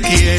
te.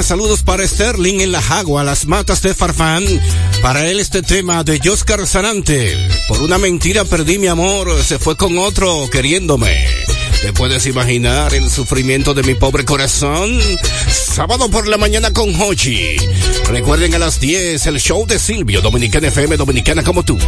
Saludos para Sterling en la Jagua, las matas de Farfán. Para él este tema de Joscar Sanante. Por una mentira perdí mi amor, se fue con otro queriéndome. ¿Te puedes imaginar el sufrimiento de mi pobre corazón? Sábado por la mañana con Hochi. Recuerden a las 10 el show de Silvio, Dominicana FM, Dominicana como tú.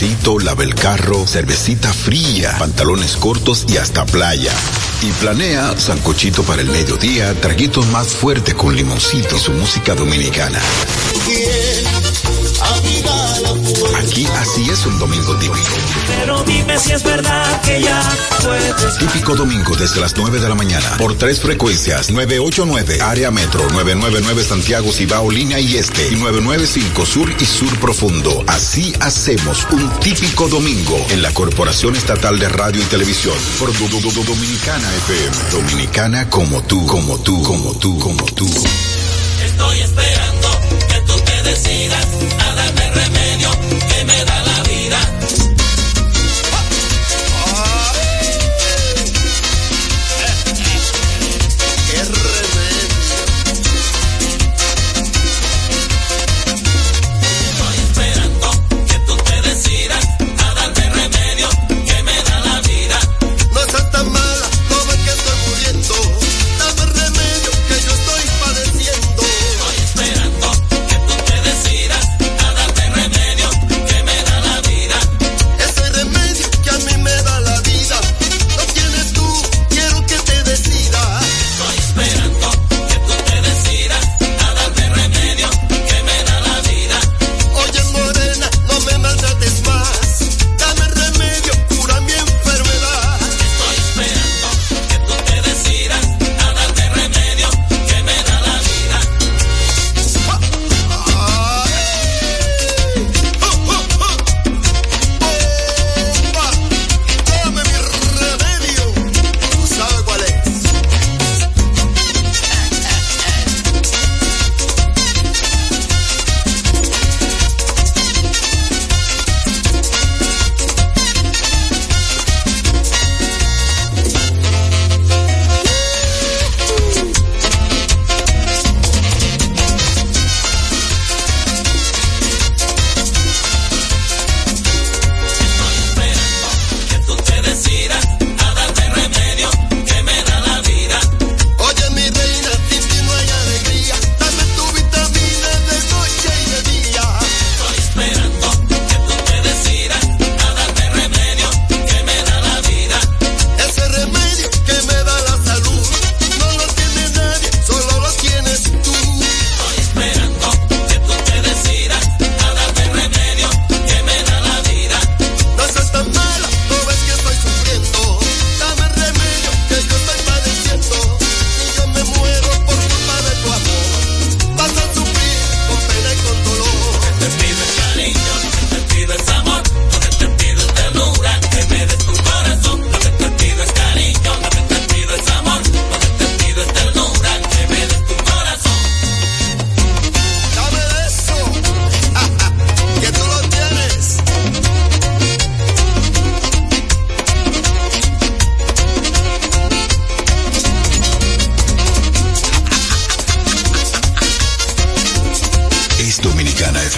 Cafecito, lava el carro, cervecita fría, pantalones cortos y hasta playa. Y planea sancochito para el mediodía, traguitos más fuerte con limoncito y su música dominicana. Aquí así es un domingo típico. Dime si es verdad que ya puedes. Típico domingo desde las 9 de la mañana por tres frecuencias 989 área metro 999 Santiago Cibao línea y este y 995 sur y sur profundo. Así hacemos un típico domingo en la Corporación Estatal de Radio y Televisión por Do- Do- Do- Dominicana FM. Dominicana como tú, como tú, como tú, como tú. Estoy esperando que tú te decidas a darme remedio que me da la vida.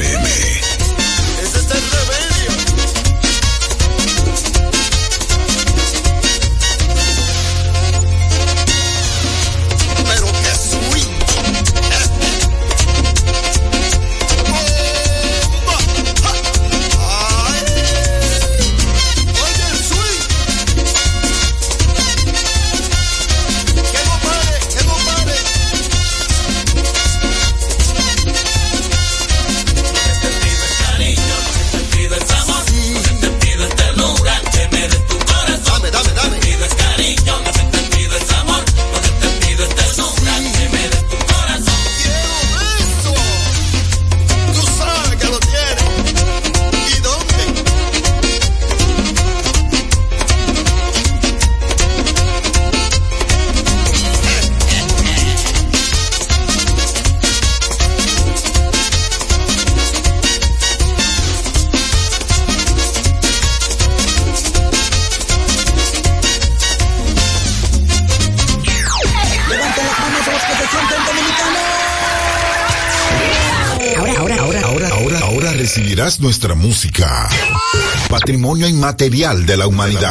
FM. Patrimonio inmaterial de la humanidad.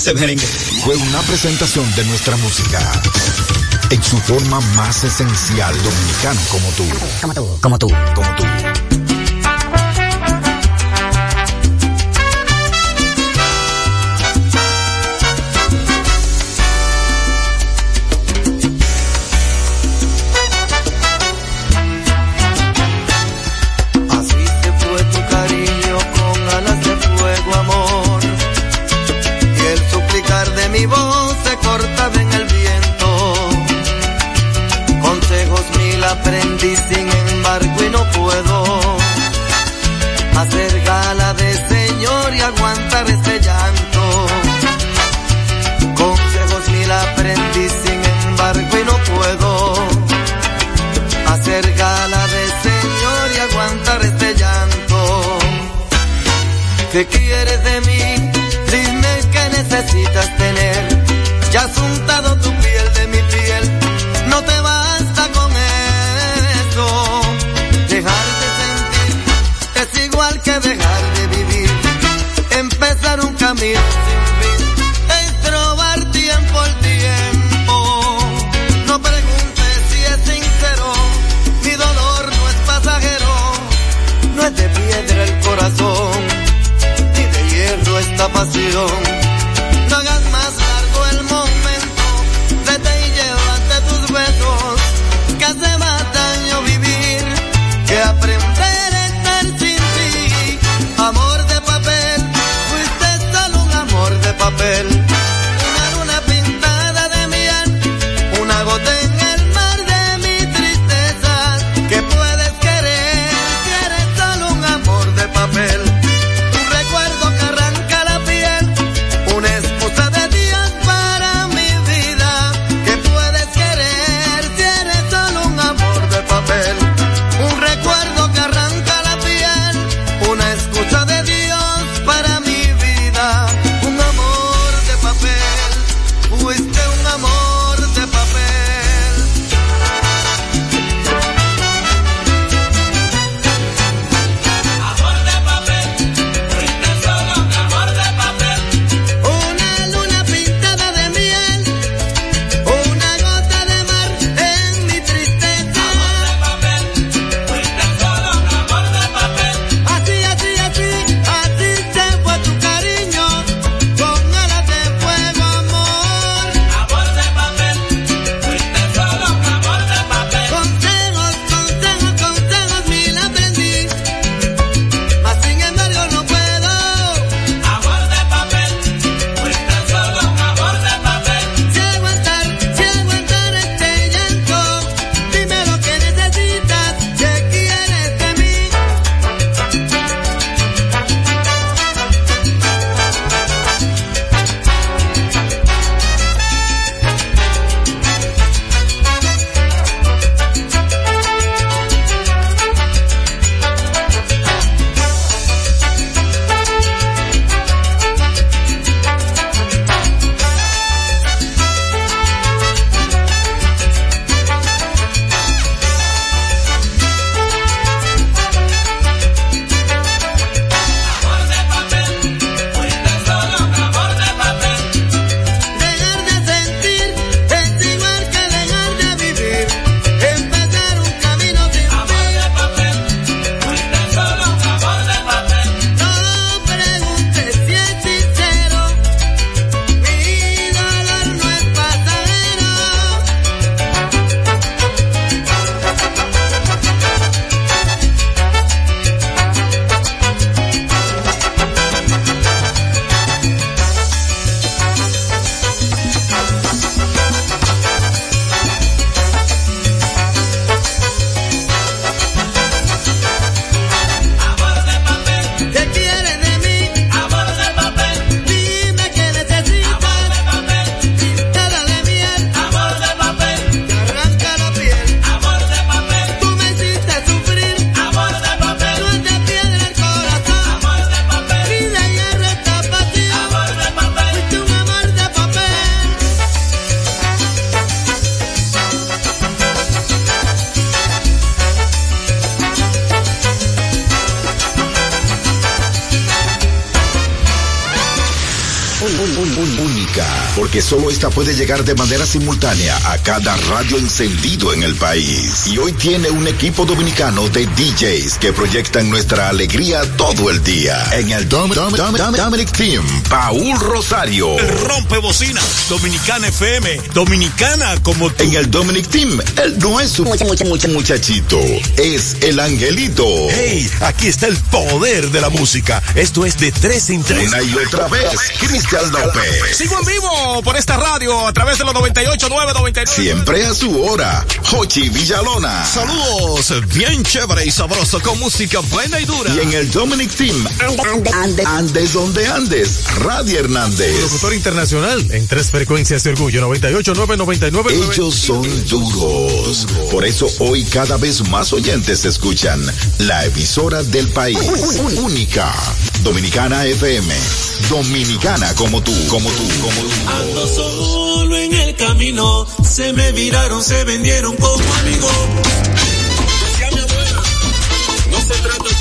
Ese merengue. Fue una presentación de nuestra música en su forma más esencial, dominicano como tú. Como tú, como tú, como tú. Amor de solo esta puede llegar de manera simultánea a cada radio encendido en el país. Y hoy tiene un equipo dominicano de DJs que proyectan nuestra alegría todo el día. En el Dom, Dom, Dom, Dominic Team, Paul Rosario. El rompe bocina, Dominicana FM, Dominicana como tú. En el Dominic Team, él no es un mucha, mucha, mucha, muchachito, es el angelito. Hey, aquí está el poder de la música. Esto es de tres en tres. Una y otra vez, Cristian López. Sigo en vivo por esta radio a través de los 98.9, 99. Siempre a su hora, Jochi Villalona. Saludos, bien chévere y sabroso con música buena y dura. Y en el Dominic Team, ande, ande, andes donde andes, Radio Hernández. Locutor internacional en tres frecuencias de orgullo, 98.9, 99. Ellos son duros. Por eso hoy cada vez más oyentes escuchan la emisora del país. Única. Dominicana FM. Dominicana como tú, como tú, como tú. Ando solo en el camino. Se me viraron, se vendieron como amigos. No se trata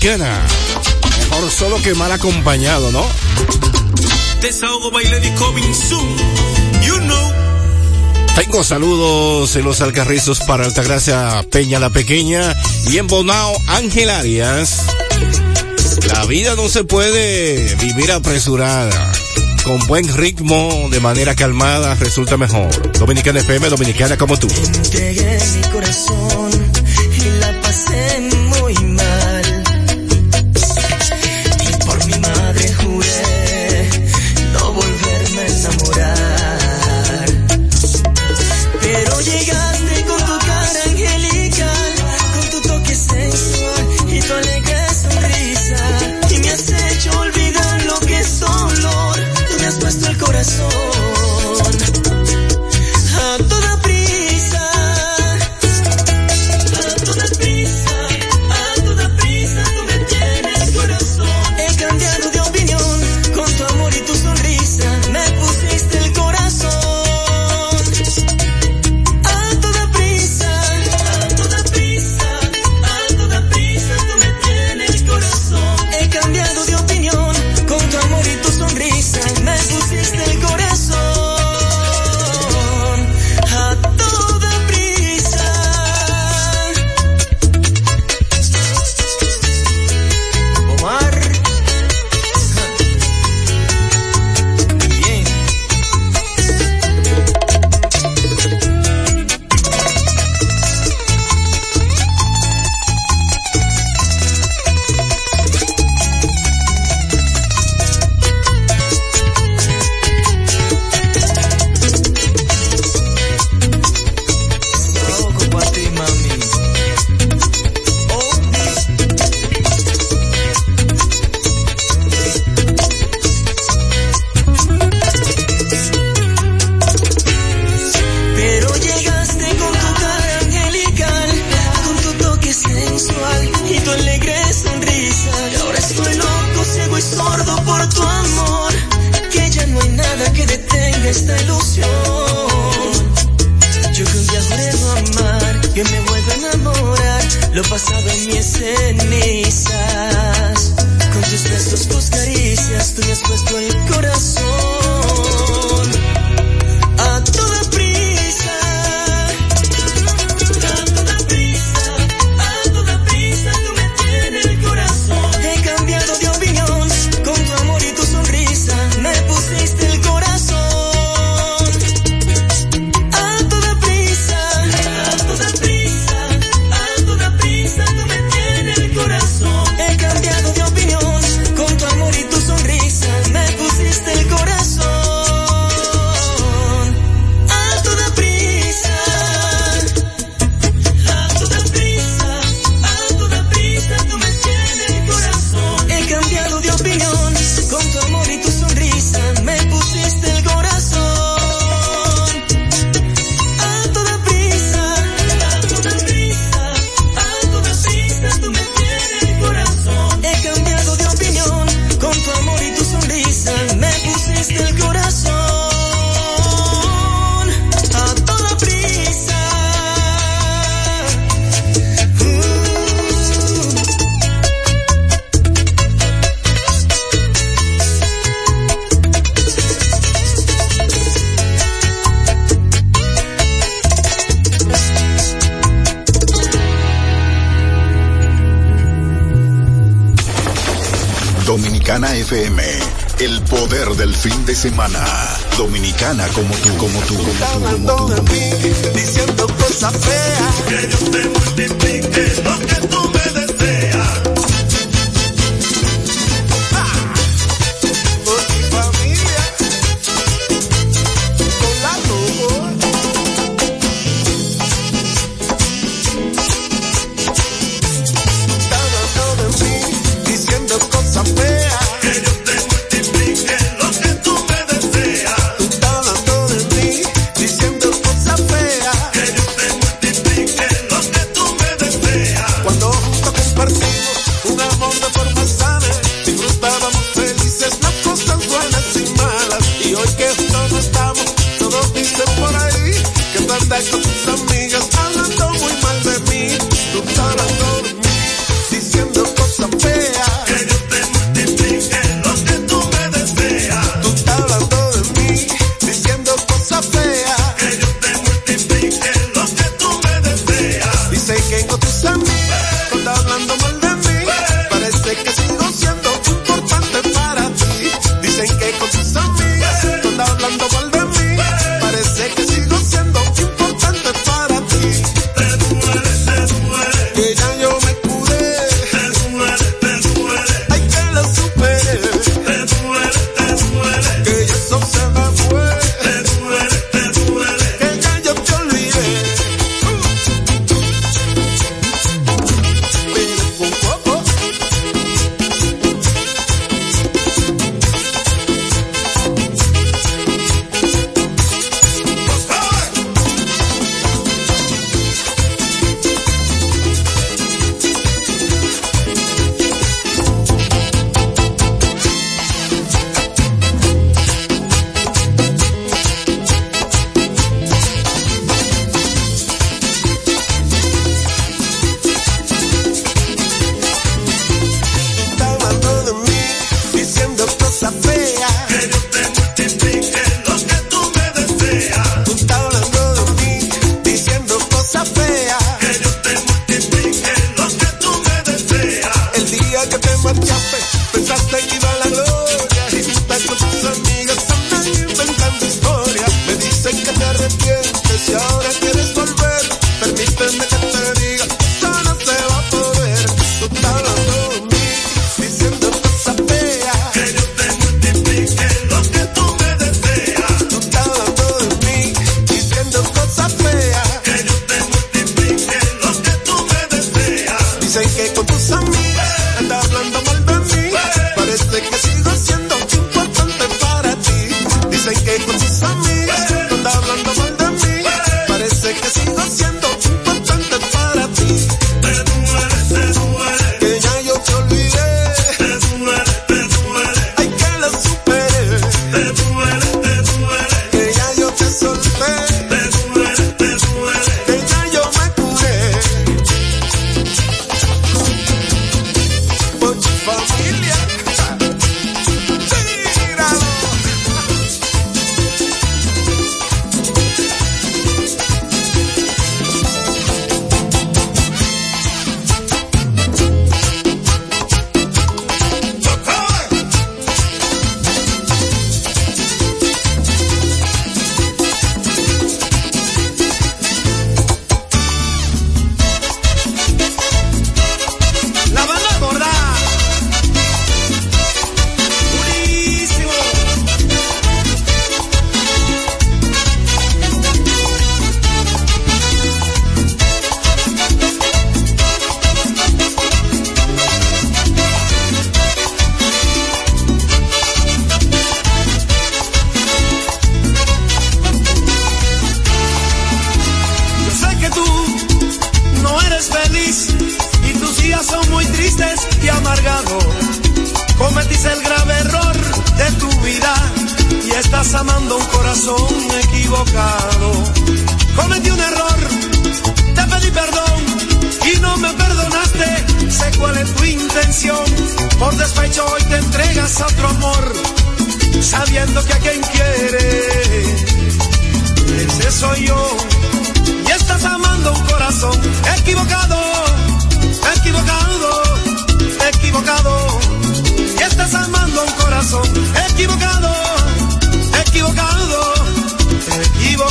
dominicana. Mejor solo que mal acompañado, ¿no? Desahogo baile de coming soon. You know. Tengo saludos en los Alcarrizos para Altagracia Peña la Pequeña y en Bonao Ángel Arias. La vida no se puede vivir apresurada. Con buen ritmo, de manera calmada, resulta mejor. Dominicana FM, dominicana como tú. Llegué mi corazón. fin de semana. Dominicana como tú, como tú, como tú, como tú. Diciendo cosas feas. Que yo te multiplique lo que tú me des Dicen que con tus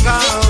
found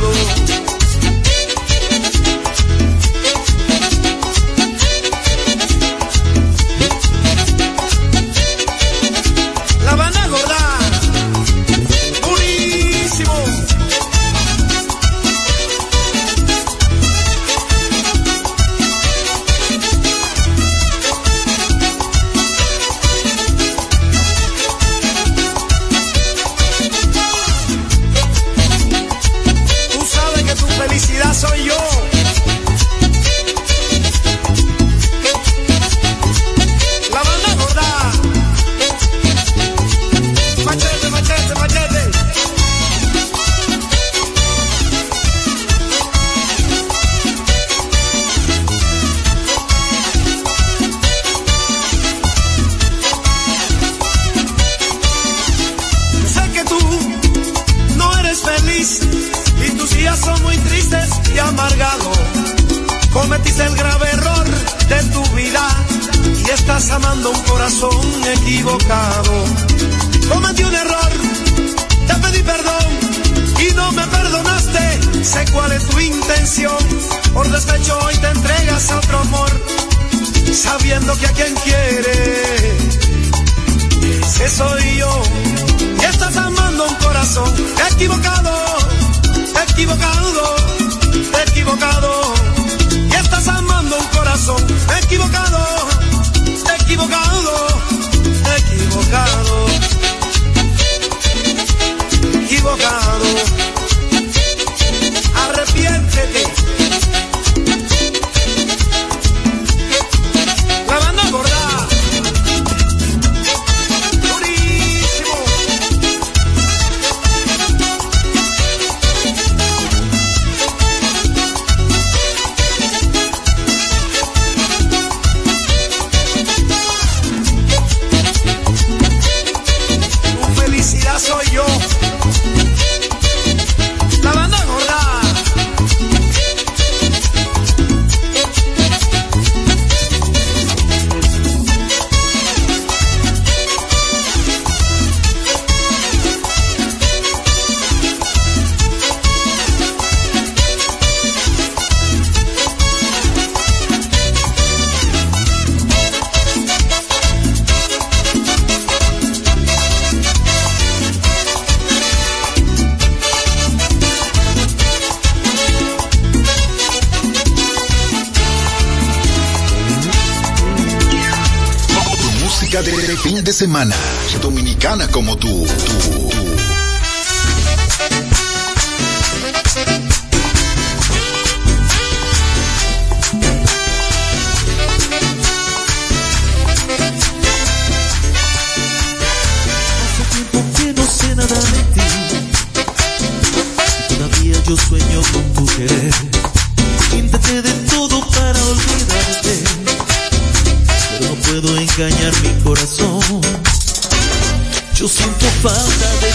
semana. Dominicana como tú, tú.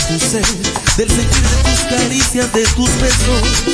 ser, del sentir de tus caricias, de tus besos.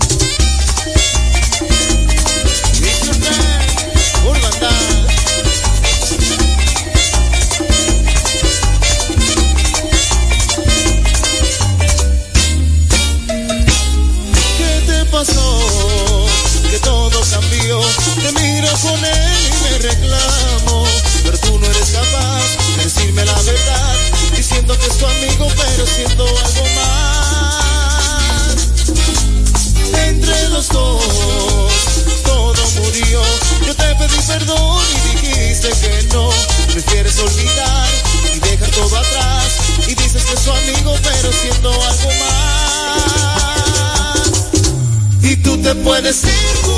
te puedes ir.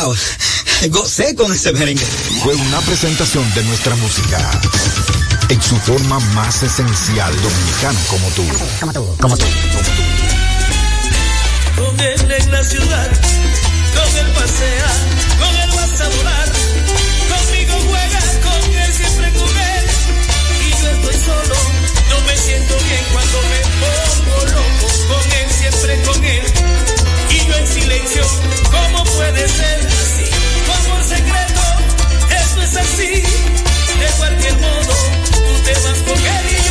wow. Gocé con ese merengue. Fue una presentación de nuestra música. En su forma más esencial, dominicano como tú. Como tú, como tú. Con él en la ciudad, con él pasea, con él vas a volar. ¿Cómo puede ser así? Como un secreto, eso es así. De cualquier modo, tú te vas con él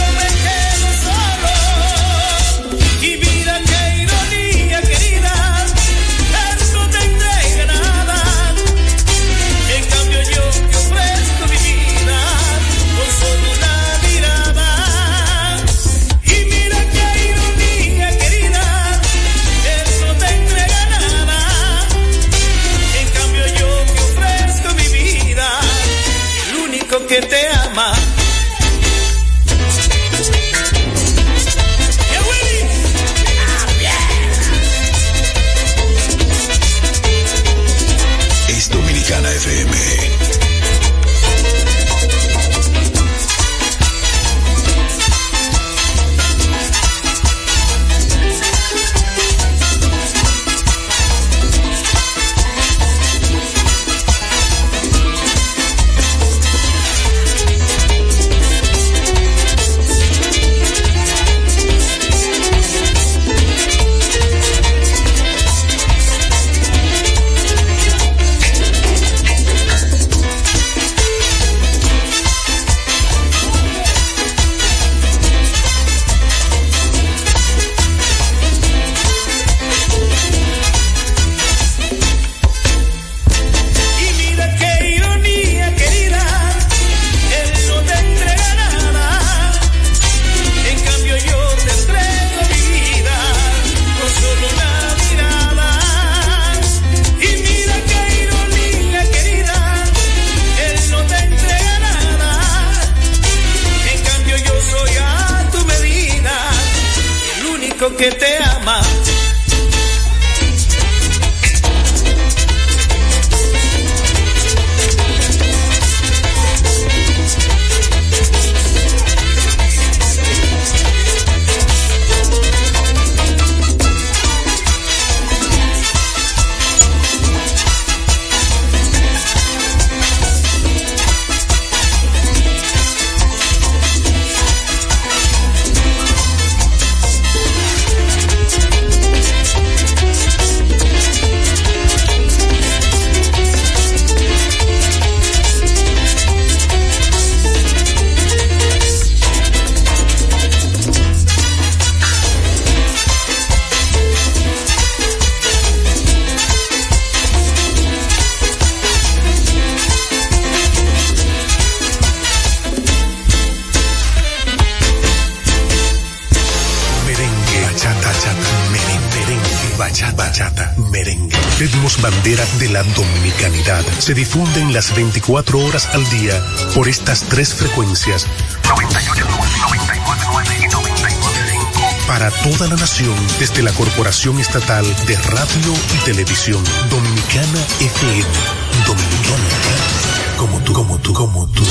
se difunden las 24 horas al día por estas tres frecuencias. 98, 99 y 99. Para toda la nación desde la Corporación Estatal de Radio y Televisión Dominicana FM. Dominicana. Como tú, como tú, como tú.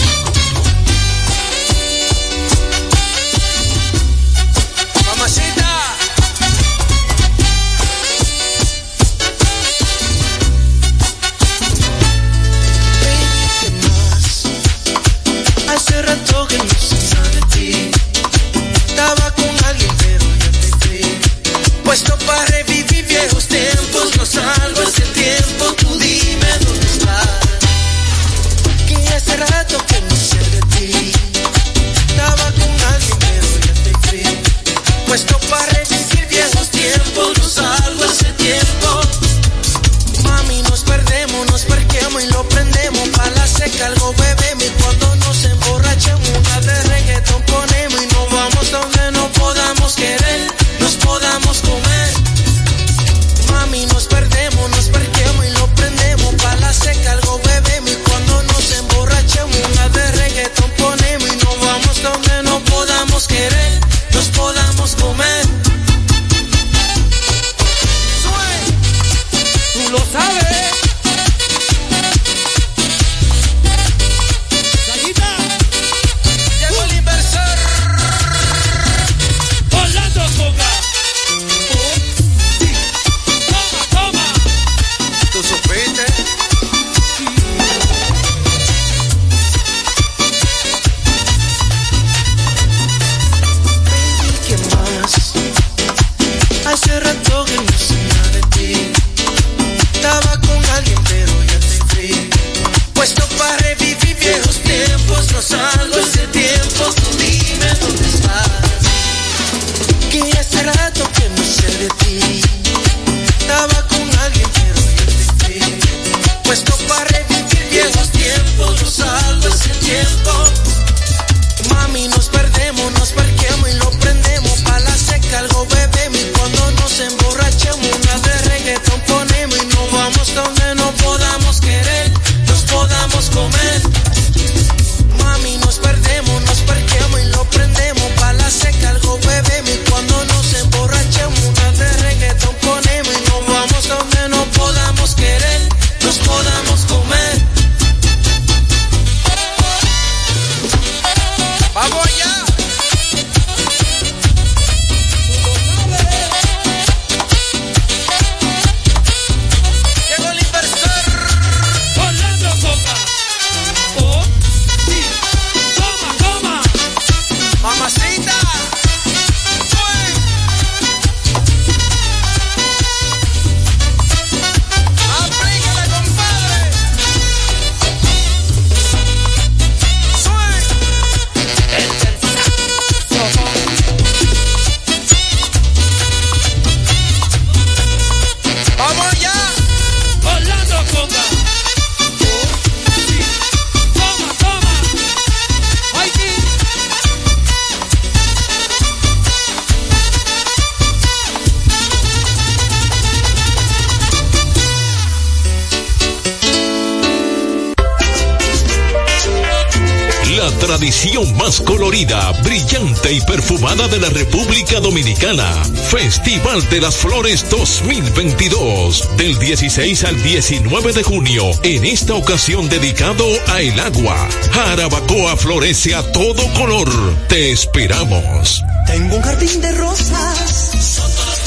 De la República Dominicana. Festival de las Flores 2022, del 16 al 19 de junio, en esta ocasión dedicado a el agua. Jarabacoa florece a todo color. Te esperamos. Tengo un jardín de rosas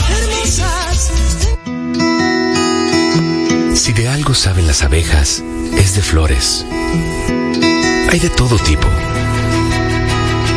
hermosas. Si de algo saben las abejas, es de flores. Hay de todo tipo.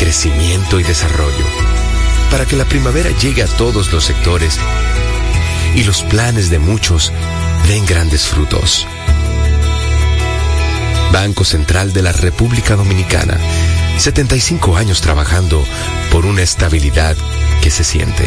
crecimiento y desarrollo. Para que la primavera llegue a todos los sectores y los planes de muchos den grandes frutos. Banco Central de la República Dominicana. 75 años trabajando por una estabilidad que se siente.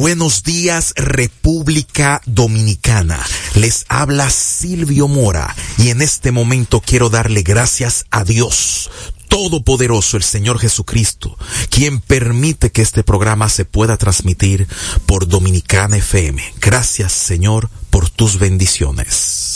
Buenos días República Dominicana. Les habla Silvio Mora y en este momento quiero darle gracias a Dios. Todopoderoso el Señor Jesucristo, quien permite que este programa se pueda transmitir por Dominicana FM. Gracias Señor por tus bendiciones.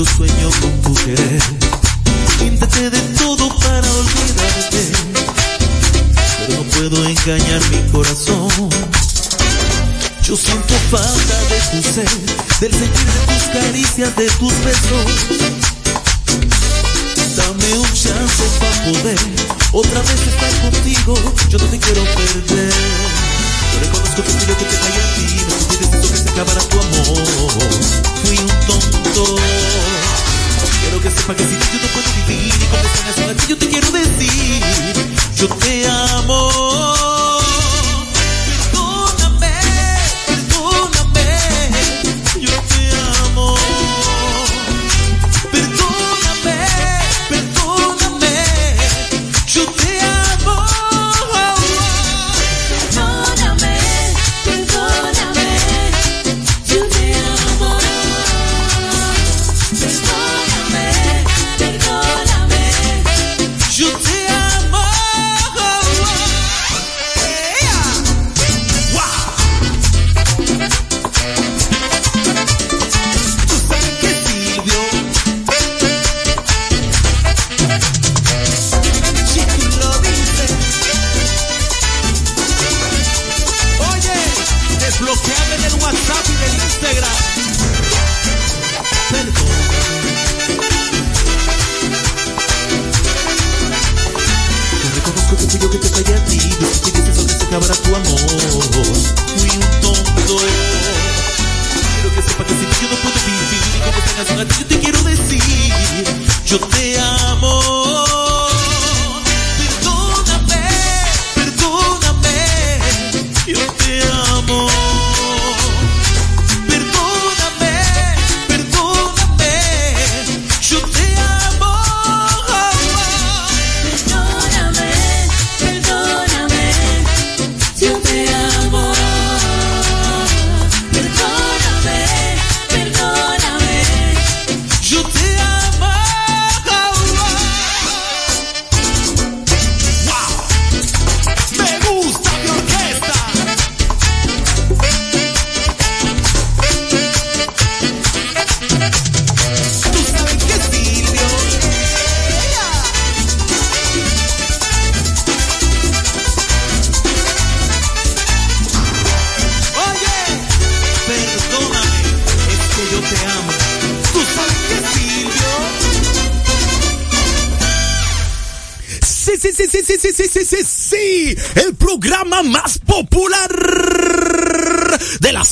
Yo sueño con tu querer. Intenté de todo para olvidarte. Pero no puedo engañar mi corazón. Yo siento falta de tu ser, del sentir de tus caricias, de tus besos. Dame un chance para poder otra vez estar contigo. Yo no te quiero perder. Reconozco que fui yo que te fallé a ti. No deciso que se acabara tu amor. Fui un tonto. Quiero que sepa que sin ti yo no puedo vivir. Y con esta canción yo te quiero decir. Yo te amo.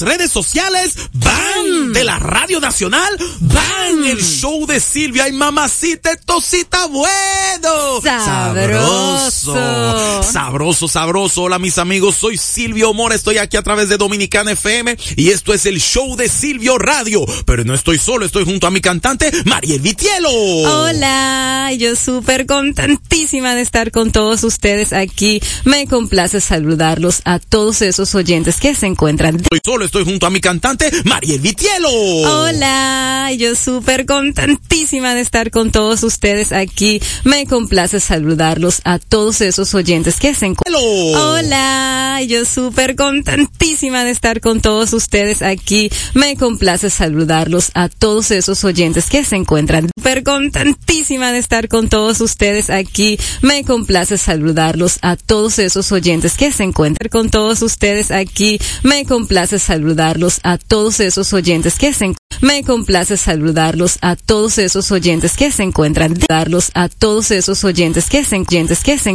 Las redes sociales, van de la Radio Nacional, van el show de Silvia y mamacita, tosita bueno. Sabroso. Sabroso, sabroso. Hola mis amigos, soy Silvio Mora, estoy aquí a través de Dominicana FM y esto es el show de Silvio Radio. Pero no estoy solo, estoy junto a mi cantante Mariel Vitielo. Hola, yo súper contentísima de estar con todos ustedes aquí. Me complace saludarlos a todos esos oyentes que se encuentran. Estoy solo, estoy junto a mi cantante Mariel Vitielo. Hola, yo súper contentísima de estar con todos ustedes aquí. Me complace saludarlos a todos esos oyentes que se encuentran. Hola, yo súper contentísima de estar con todos ustedes aquí. Me complace saludarlos a todos esos oyentes que se encuentran. Súper contentísima de estar con todos ustedes aquí. Me complace saludarlos a todos esos oyentes que se encuentran con todos ustedes aquí. Me complace saludarlos a todos esos oyentes que se me complace saludarlos a todos esos oyentes que se encuentran darlos a todos esos oyentes que se oyentes que se